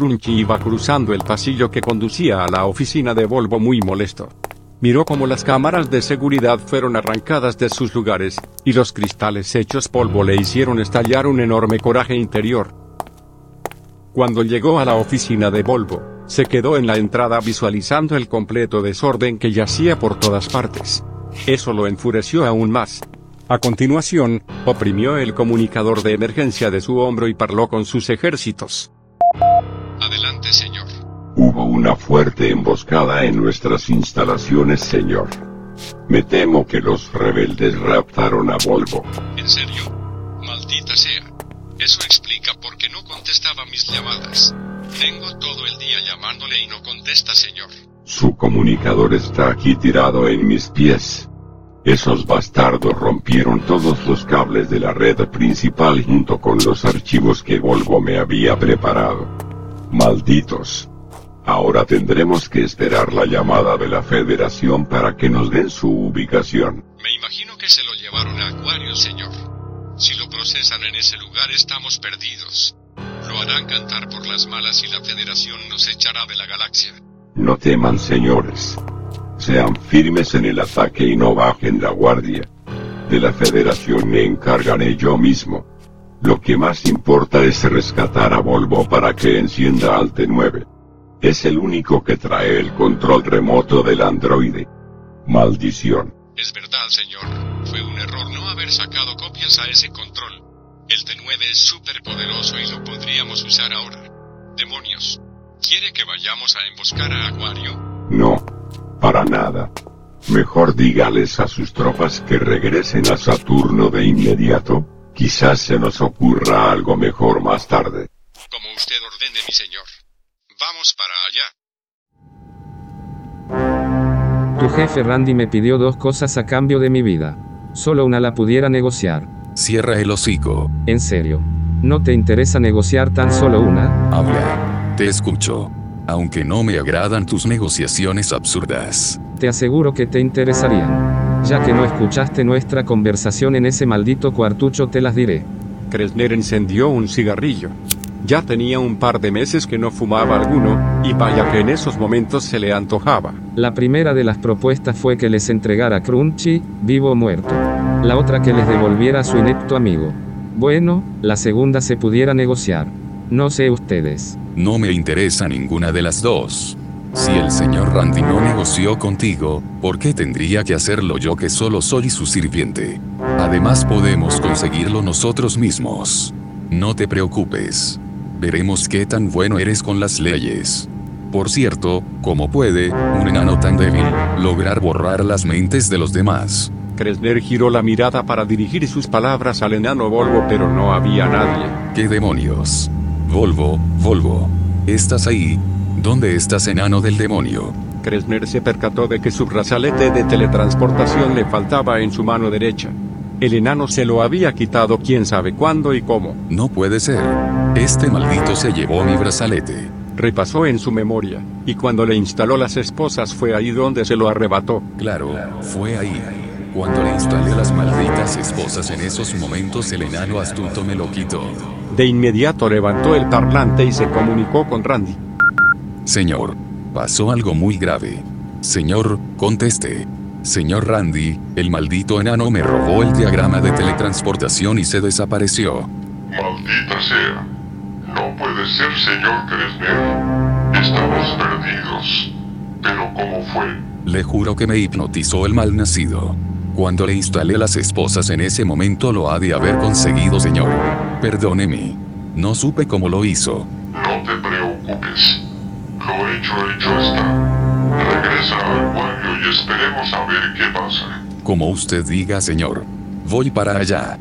Iba cruzando el pasillo que conducía a la oficina de Volvo muy molesto. Miró cómo las cámaras de seguridad fueron arrancadas de sus lugares, y los cristales hechos polvo le hicieron estallar un enorme coraje interior. Cuando llegó a la oficina de Volvo, se quedó en la entrada visualizando el completo desorden que yacía por todas partes. Eso lo enfureció aún más. A continuación, oprimió el comunicador de emergencia de su hombro y parló con sus ejércitos. Señor. Hubo una fuerte emboscada en nuestras instalaciones, señor. Me temo que los rebeldes raptaron a Volvo. ¿En serio? Maldita sea. Eso explica por qué no contestaba mis llamadas. Tengo todo el día llamándole y no contesta, señor. Su comunicador está aquí tirado en mis pies. Esos bastardos rompieron todos los cables de la red principal junto con los archivos que Volvo me había preparado. Malditos. Ahora tendremos que esperar la llamada de la Federación para que nos den su ubicación. Me imagino que se lo llevaron a Acuario, señor. Si lo procesan en ese lugar estamos perdidos. Lo harán cantar por las malas y la Federación nos echará de la galaxia. No teman, señores. Sean firmes en el ataque y no bajen la guardia. De la Federación me encargaré yo mismo. Lo que más importa es rescatar a Volvo para que encienda al T9. Es el único que trae el control remoto del androide. Maldición. Es verdad, señor. Fue un error no haber sacado copias a ese control. El T9 es súper poderoso y lo podríamos usar ahora. Demonios. ¿Quiere que vayamos a emboscar a Acuario? No. Para nada. Mejor dígales a sus tropas que regresen a Saturno de inmediato. Quizás se nos ocurra algo mejor más tarde. Como usted ordene, mi señor. Vamos para allá. Tu jefe Randy me pidió dos cosas a cambio de mi vida. Solo una la pudiera negociar. Cierra el hocico. En serio. ¿No te interesa negociar tan solo una? Habla. Te escucho. Aunque no me agradan tus negociaciones absurdas. Te aseguro que te interesarían. Ya que no escuchaste nuestra conversación en ese maldito cuartucho te las diré. Kresner encendió un cigarrillo. Ya tenía un par de meses que no fumaba alguno, y vaya que en esos momentos se le antojaba. La primera de las propuestas fue que les entregara Crunchy, vivo o muerto. La otra que les devolviera a su inepto amigo. Bueno, la segunda se pudiera negociar. No sé ustedes. No me interesa ninguna de las dos. Si el señor Randy no negoció contigo, ¿por qué tendría que hacerlo yo que solo soy su sirviente? Además podemos conseguirlo nosotros mismos. No te preocupes. Veremos qué tan bueno eres con las leyes. Por cierto, ¿cómo puede, un enano tan débil, lograr borrar las mentes de los demás? Kresner giró la mirada para dirigir sus palabras al enano Volvo, pero no había nadie. ¿Qué demonios? Volvo, Volvo. ¿Estás ahí? ¿Dónde estás, enano del demonio? Kresner se percató de que su brazalete de teletransportación le faltaba en su mano derecha. El enano se lo había quitado quién sabe cuándo y cómo. No puede ser. Este maldito se llevó mi brazalete. Repasó en su memoria, y cuando le instaló las esposas fue ahí donde se lo arrebató. Claro, fue ahí. Cuando le instalé las malditas esposas en esos momentos el enano astuto me lo quitó. De inmediato levantó el parlante y se comunicó con Randy. Señor, pasó algo muy grave. Señor, conteste. Señor Randy, el maldito enano me robó el diagrama de teletransportación y se desapareció. Maldita sea. No puede ser, señor Kresner. Estamos perdidos. Pero ¿cómo fue? Le juro que me hipnotizó el malnacido. Cuando le instalé las esposas en ese momento lo ha de haber conseguido, señor. Perdóneme. No supe cómo lo hizo. No te preocupes. Lo hecho, hecho está. Regresa al barrio y esperemos a ver qué pasa. Como usted diga, señor. Voy para allá.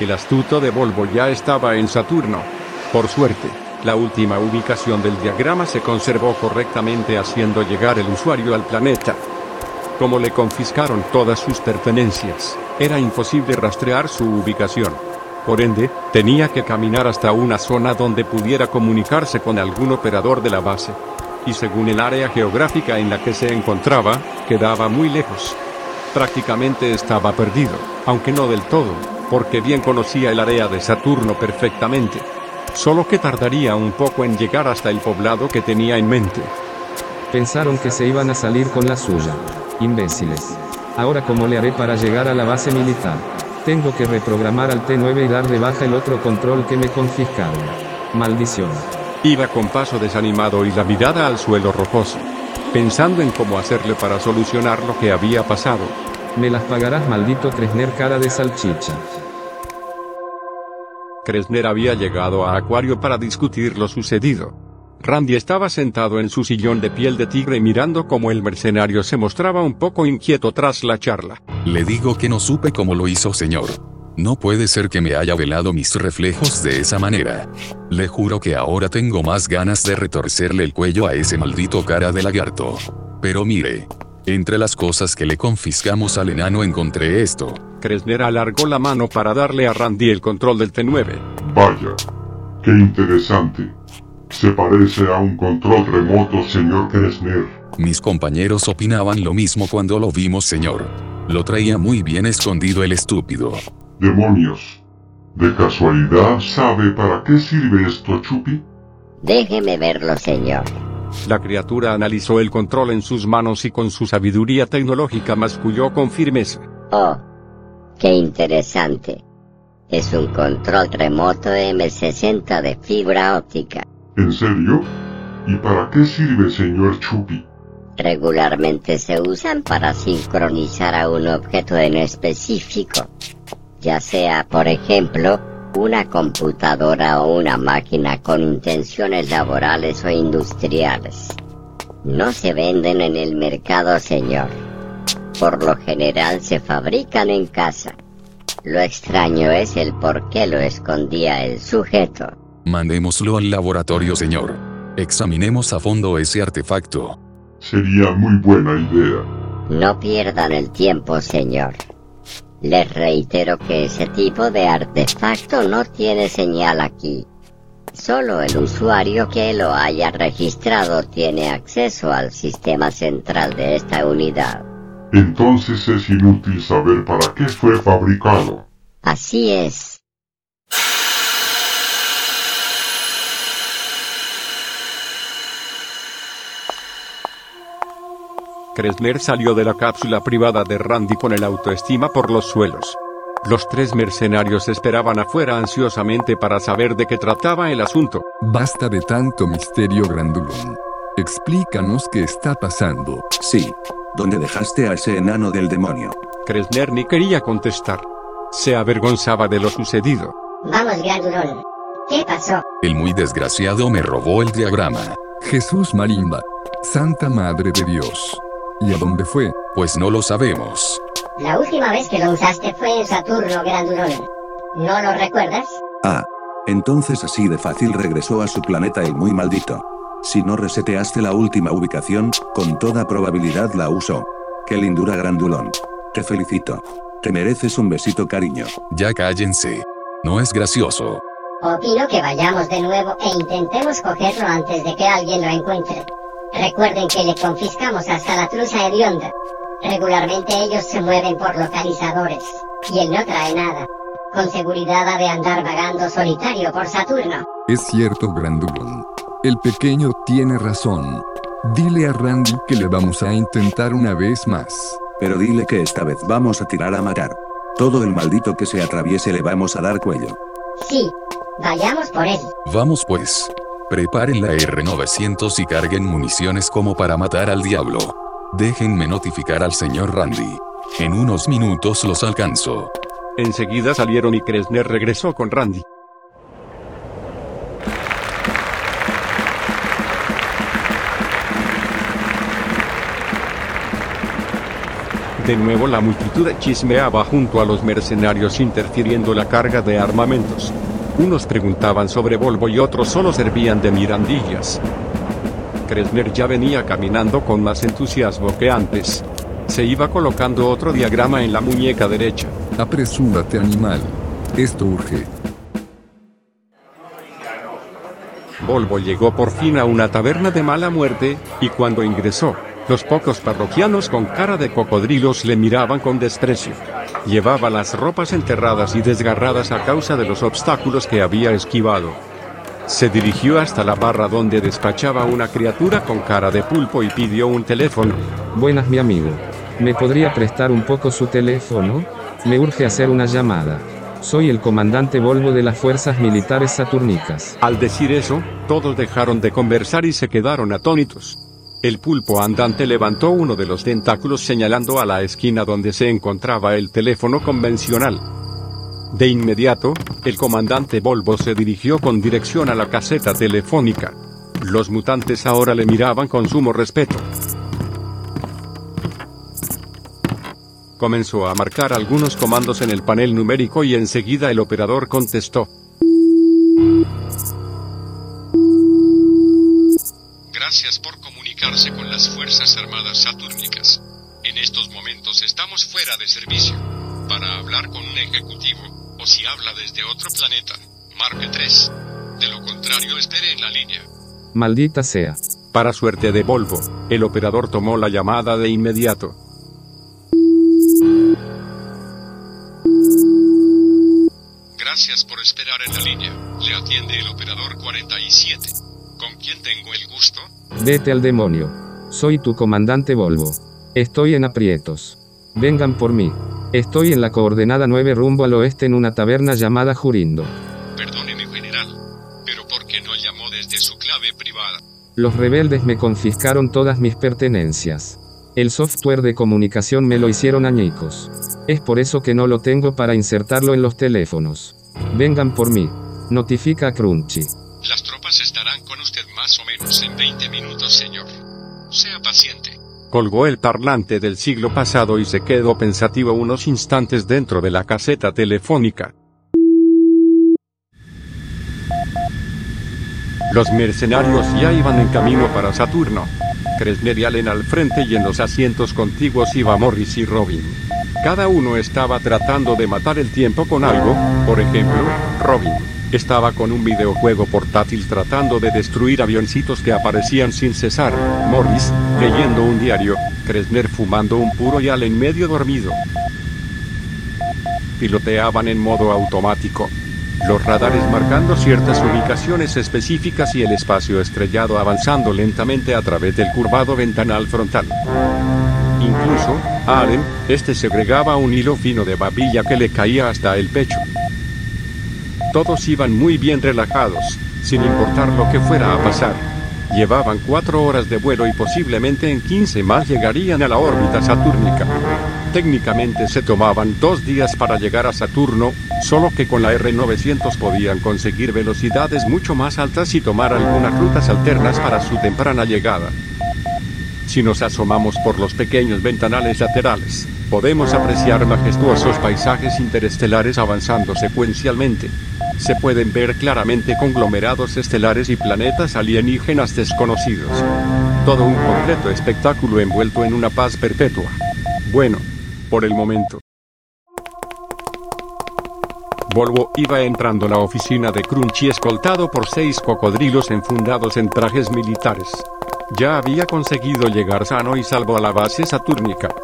El astuto de Volvo ya estaba en Saturno. Por suerte, la última ubicación del diagrama se conservó correctamente haciendo llegar el usuario al planeta. Como le confiscaron todas sus pertenencias, era imposible rastrear su ubicación. Por ende, tenía que caminar hasta una zona donde pudiera comunicarse con algún operador de la base. Y según el área geográfica en la que se encontraba, quedaba muy lejos. Prácticamente estaba perdido, aunque no del todo, porque bien conocía el área de Saturno perfectamente. Solo que tardaría un poco en llegar hasta el poblado que tenía en mente. Pensaron que se iban a salir con la suya. Imbéciles. Ahora cómo le haré para llegar a la base militar. Tengo que reprogramar al T9 y dar de baja el otro control que me confiscaron. Maldición. Iba con paso desanimado y la mirada al suelo rocoso, pensando en cómo hacerle para solucionar lo que había pasado. Me las pagarás maldito Kresner cara de salchicha. Kresner había llegado a Acuario para discutir lo sucedido. Randy estaba sentado en su sillón de piel de tigre mirando cómo el mercenario se mostraba un poco inquieto tras la charla. Le digo que no supe cómo lo hizo, señor. No puede ser que me haya velado mis reflejos de esa manera. Le juro que ahora tengo más ganas de retorcerle el cuello a ese maldito cara de lagarto. Pero mire, entre las cosas que le confiscamos al enano encontré esto. Kresner alargó la mano para darle a Randy el control del T9. Vaya, qué interesante. Se parece a un control remoto, señor Kresner. Mis compañeros opinaban lo mismo cuando lo vimos, señor. Lo traía muy bien escondido el estúpido. Demonios. ¿De casualidad sabe para qué sirve esto, Chupi? Déjeme verlo, señor. La criatura analizó el control en sus manos y con su sabiduría tecnológica masculló con firmeza. Oh, qué interesante. Es un control remoto M60 de fibra óptica. ¿En serio? ¿Y para qué sirve, señor Chupi? Regularmente se usan para sincronizar a un objeto en específico, ya sea, por ejemplo, una computadora o una máquina con intenciones laborales o industriales. No se venden en el mercado, señor. Por lo general se fabrican en casa. Lo extraño es el por qué lo escondía el sujeto. Mandémoslo al laboratorio, señor. Examinemos a fondo ese artefacto. Sería muy buena idea. No pierdan el tiempo, señor. Les reitero que ese tipo de artefacto no tiene señal aquí. Solo el usuario que lo haya registrado tiene acceso al sistema central de esta unidad. Entonces es inútil saber para qué fue fabricado. Así es. Kresner salió de la cápsula privada de Randy con el autoestima por los suelos. Los tres mercenarios esperaban afuera ansiosamente para saber de qué trataba el asunto. Basta de tanto misterio, Grandulón. Explícanos qué está pasando. Sí. ¿Dónde dejaste a ese enano del demonio? Kresner ni quería contestar. Se avergonzaba de lo sucedido. Vamos, Grandulón. ¿Qué pasó? El muy desgraciado me robó el diagrama. Jesús Marimba. Santa Madre de Dios. ¿Y a dónde fue? Pues no lo sabemos. La última vez que lo usaste fue en Saturno, Grandulón. ¿No lo recuerdas? Ah. Entonces así de fácil regresó a su planeta el muy maldito. Si no reseteaste la última ubicación, con toda probabilidad la usó. Qué lindura grandulón. Te felicito. Te mereces un besito cariño. Ya cállense. No es gracioso. Opino que vayamos de nuevo e intentemos cogerlo antes de que alguien lo encuentre. Recuerden que le confiscamos hasta la truza hedionda. Regularmente ellos se mueven por localizadores, y él no trae nada. Con seguridad ha de andar vagando solitario por Saturno. Es cierto, Grandulón. El pequeño tiene razón. Dile a Randy que le vamos a intentar una vez más. Pero dile que esta vez vamos a tirar a matar. Todo el maldito que se atraviese le vamos a dar cuello. Sí, vayamos por él. Vamos pues. Preparen la R900 y carguen municiones como para matar al diablo. Déjenme notificar al señor Randy. En unos minutos los alcanzo. Enseguida salieron y Kresner regresó con Randy. De nuevo la multitud chismeaba junto a los mercenarios interfiriendo la carga de armamentos. Unos preguntaban sobre Volvo y otros solo servían de mirandillas. Kresner ya venía caminando con más entusiasmo que antes. Se iba colocando otro diagrama en la muñeca derecha. Apresúrate, animal. Esto urge. Volvo llegó por fin a una taberna de mala muerte, y cuando ingresó, los pocos parroquianos con cara de cocodrilos le miraban con desprecio. Llevaba las ropas enterradas y desgarradas a causa de los obstáculos que había esquivado. Se dirigió hasta la barra donde despachaba una criatura con cara de pulpo y pidió un teléfono. Buenas mi amigo. ¿Me podría prestar un poco su teléfono? Me urge hacer una llamada. Soy el comandante Volvo de las Fuerzas Militares Saturnicas. Al decir eso, todos dejaron de conversar y se quedaron atónitos. El pulpo andante levantó uno de los tentáculos señalando a la esquina donde se encontraba el teléfono convencional. De inmediato, el comandante Volvo se dirigió con dirección a la caseta telefónica. Los mutantes ahora le miraban con sumo respeto. Comenzó a marcar algunos comandos en el panel numérico y enseguida el operador contestó. Gracias por comunicarse con las Fuerzas Armadas Satúrnicas. En estos momentos estamos fuera de servicio. Para hablar con un ejecutivo, o si habla desde otro planeta, marque 3. De lo contrario, espere en la línea. Maldita sea. Para suerte de Volvo, el operador tomó la llamada de inmediato. Gracias por esperar en la línea. Le atiende el operador 47. ¿Con quién tengo el gusto? Vete al demonio. Soy tu comandante Volvo. Estoy en aprietos. Vengan por mí. Estoy en la coordenada 9 rumbo al oeste en una taberna llamada Jurindo. Perdóneme, general. Pero ¿por qué no llamó desde su clave privada? Los rebeldes me confiscaron todas mis pertenencias. El software de comunicación me lo hicieron añicos. Es por eso que no lo tengo para insertarlo en los teléfonos. Vengan por mí. Notifica a Crunchy. Las tropas usted en 20 minutos, señor. Sea paciente. Colgó el parlante del siglo pasado y se quedó pensativo unos instantes dentro de la caseta telefónica. Los mercenarios ya iban en camino para Saturno. Kresner y al frente y en los asientos contiguos iba Morris y Robin. Cada uno estaba tratando de matar el tiempo con algo, por ejemplo, Robin estaba con un videojuego portátil tratando de destruir avioncitos que aparecían sin cesar, Morris, leyendo un diario, Kresner fumando un puro y Allen medio dormido. Piloteaban en modo automático. Los radares marcando ciertas ubicaciones específicas y el espacio estrellado avanzando lentamente a través del curvado ventanal frontal. Incluso, Allen, este segregaba un hilo fino de babilla que le caía hasta el pecho. Todos iban muy bien relajados, sin importar lo que fuera a pasar. Llevaban cuatro horas de vuelo y posiblemente en 15 más llegarían a la órbita satúrnica. Técnicamente se tomaban dos días para llegar a Saturno, solo que con la R900 podían conseguir velocidades mucho más altas y tomar algunas rutas alternas para su temprana llegada. Si nos asomamos por los pequeños ventanales laterales, podemos apreciar majestuosos paisajes interestelares avanzando secuencialmente. Se pueden ver claramente conglomerados estelares y planetas alienígenas desconocidos. Todo un completo espectáculo envuelto en una paz perpetua. Bueno, por el momento. Volvo iba entrando la oficina de Crunchy escoltado por seis cocodrilos enfundados en trajes militares. Ya había conseguido llegar sano y salvo a la base satúrnica.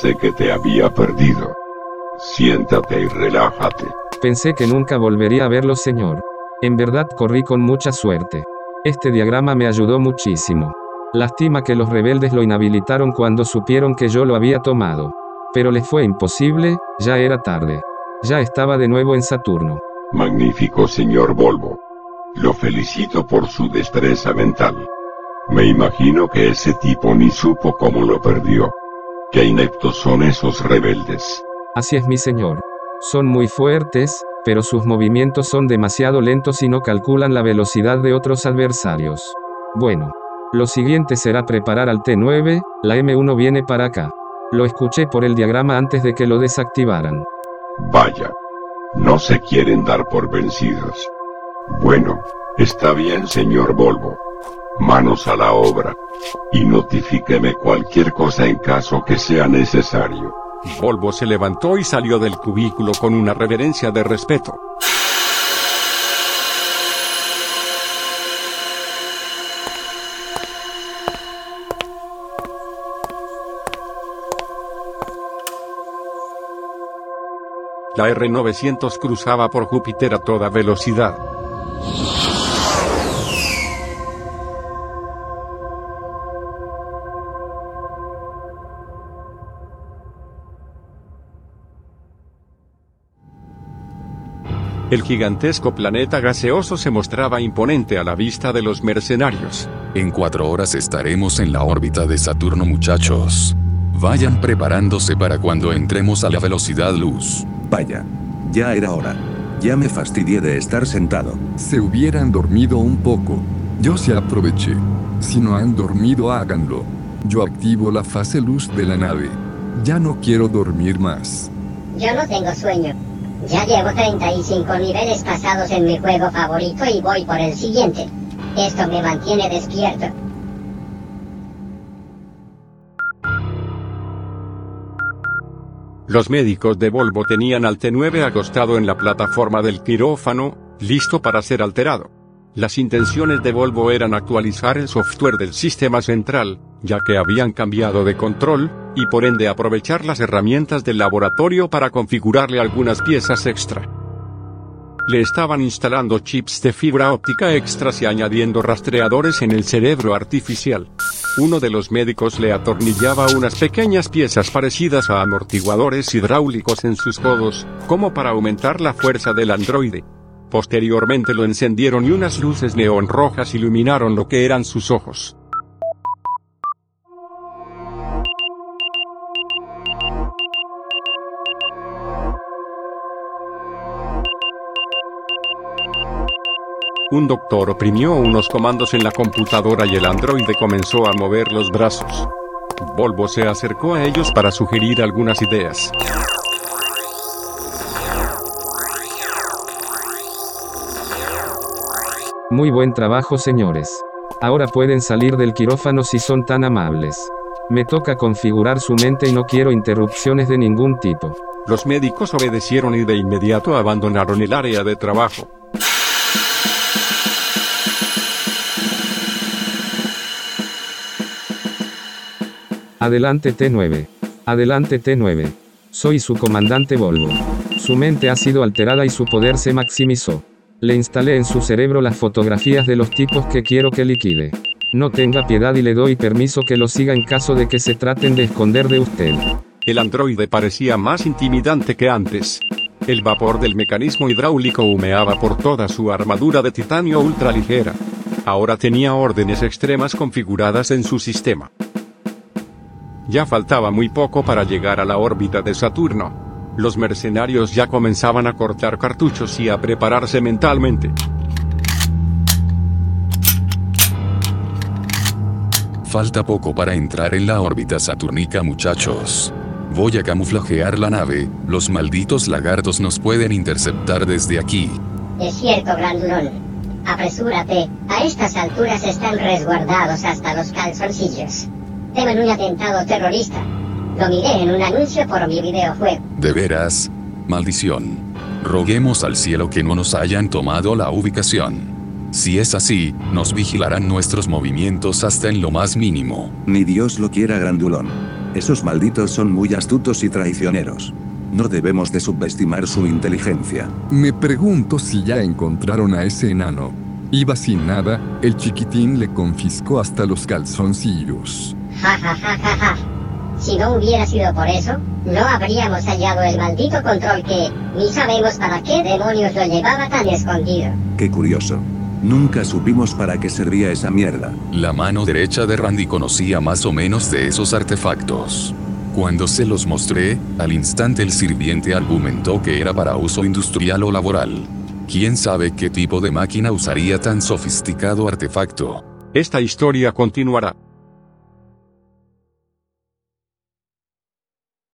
Pensé que te había perdido. Siéntate y relájate. Pensé que nunca volvería a verlo, señor. En verdad corrí con mucha suerte. Este diagrama me ayudó muchísimo. Lástima que los rebeldes lo inhabilitaron cuando supieron que yo lo había tomado. Pero les fue imposible, ya era tarde. Ya estaba de nuevo en Saturno. Magnífico señor Volvo. Lo felicito por su destreza mental. Me imagino que ese tipo ni supo cómo lo perdió. Qué ineptos son esos rebeldes. Así es mi señor. Son muy fuertes, pero sus movimientos son demasiado lentos y no calculan la velocidad de otros adversarios. Bueno. Lo siguiente será preparar al T9, la M1 viene para acá. Lo escuché por el diagrama antes de que lo desactivaran. Vaya. No se quieren dar por vencidos. Bueno, está bien señor Volvo. Manos a la obra. Y notifíqueme cualquier cosa en caso que sea necesario. Volvo se levantó y salió del cubículo con una reverencia de respeto. La R-900 cruzaba por Júpiter a toda velocidad. El gigantesco planeta gaseoso se mostraba imponente a la vista de los mercenarios. En cuatro horas estaremos en la órbita de Saturno muchachos. Vayan preparándose para cuando entremos a la velocidad luz. Vaya. Ya era hora. Ya me fastidié de estar sentado. Se hubieran dormido un poco. Yo se aproveché. Si no han dormido, háganlo. Yo activo la fase luz de la nave. Ya no quiero dormir más. Yo no tengo sueño. Ya llevo 35 niveles pasados en mi juego favorito y voy por el siguiente. Esto me mantiene despierto. Los médicos de Volvo tenían al T9 acostado en la plataforma del quirófano, listo para ser alterado. Las intenciones de Volvo eran actualizar el software del sistema central, ya que habían cambiado de control, y por ende aprovechar las herramientas del laboratorio para configurarle algunas piezas extra. Le estaban instalando chips de fibra óptica extras y añadiendo rastreadores en el cerebro artificial. Uno de los médicos le atornillaba unas pequeñas piezas parecidas a amortiguadores hidráulicos en sus codos, como para aumentar la fuerza del androide. Posteriormente lo encendieron y unas luces neón rojas iluminaron lo que eran sus ojos. Un doctor oprimió unos comandos en la computadora y el androide comenzó a mover los brazos. Volvo se acercó a ellos para sugerir algunas ideas. Muy buen trabajo señores. Ahora pueden salir del quirófano si son tan amables. Me toca configurar su mente y no quiero interrupciones de ningún tipo. Los médicos obedecieron y de inmediato abandonaron el área de trabajo. Adelante T9. Adelante T9. Soy su comandante Volvo. Su mente ha sido alterada y su poder se maximizó. Le instalé en su cerebro las fotografías de los tipos que quiero que liquide. No tenga piedad y le doy permiso que lo siga en caso de que se traten de esconder de usted. El androide parecía más intimidante que antes. El vapor del mecanismo hidráulico humeaba por toda su armadura de titanio ultraligera. Ahora tenía órdenes extremas configuradas en su sistema. Ya faltaba muy poco para llegar a la órbita de Saturno. Los mercenarios ya comenzaban a cortar cartuchos y a prepararse mentalmente. Falta poco para entrar en la órbita saturnica muchachos. Voy a camuflajear la nave, los malditos lagartos nos pueden interceptar desde aquí. Es cierto, Grandulón. Apresúrate, a estas alturas están resguardados hasta los calzoncillos. Temen un atentado terrorista. Lo miré en un anuncio por mi videojuego. ¿De veras? Maldición. Roguemos al cielo que no nos hayan tomado la ubicación. Si es así, nos vigilarán nuestros movimientos hasta en lo más mínimo. Ni Dios lo quiera, Grandulón. Esos malditos son muy astutos y traicioneros. No debemos de subestimar su inteligencia. Me pregunto si ya encontraron a ese enano. Iba sin nada, el chiquitín le confiscó hasta los calzoncillos. Ja, ja, ja, ja, ja. Si no hubiera sido por eso, no habríamos hallado el maldito control que, ni sabemos para qué demonios lo llevaba tan escondido. Qué curioso. Nunca supimos para qué servía esa mierda. La mano derecha de Randy conocía más o menos de esos artefactos. Cuando se los mostré, al instante el sirviente argumentó que era para uso industrial o laboral. ¿Quién sabe qué tipo de máquina usaría tan sofisticado artefacto? Esta historia continuará.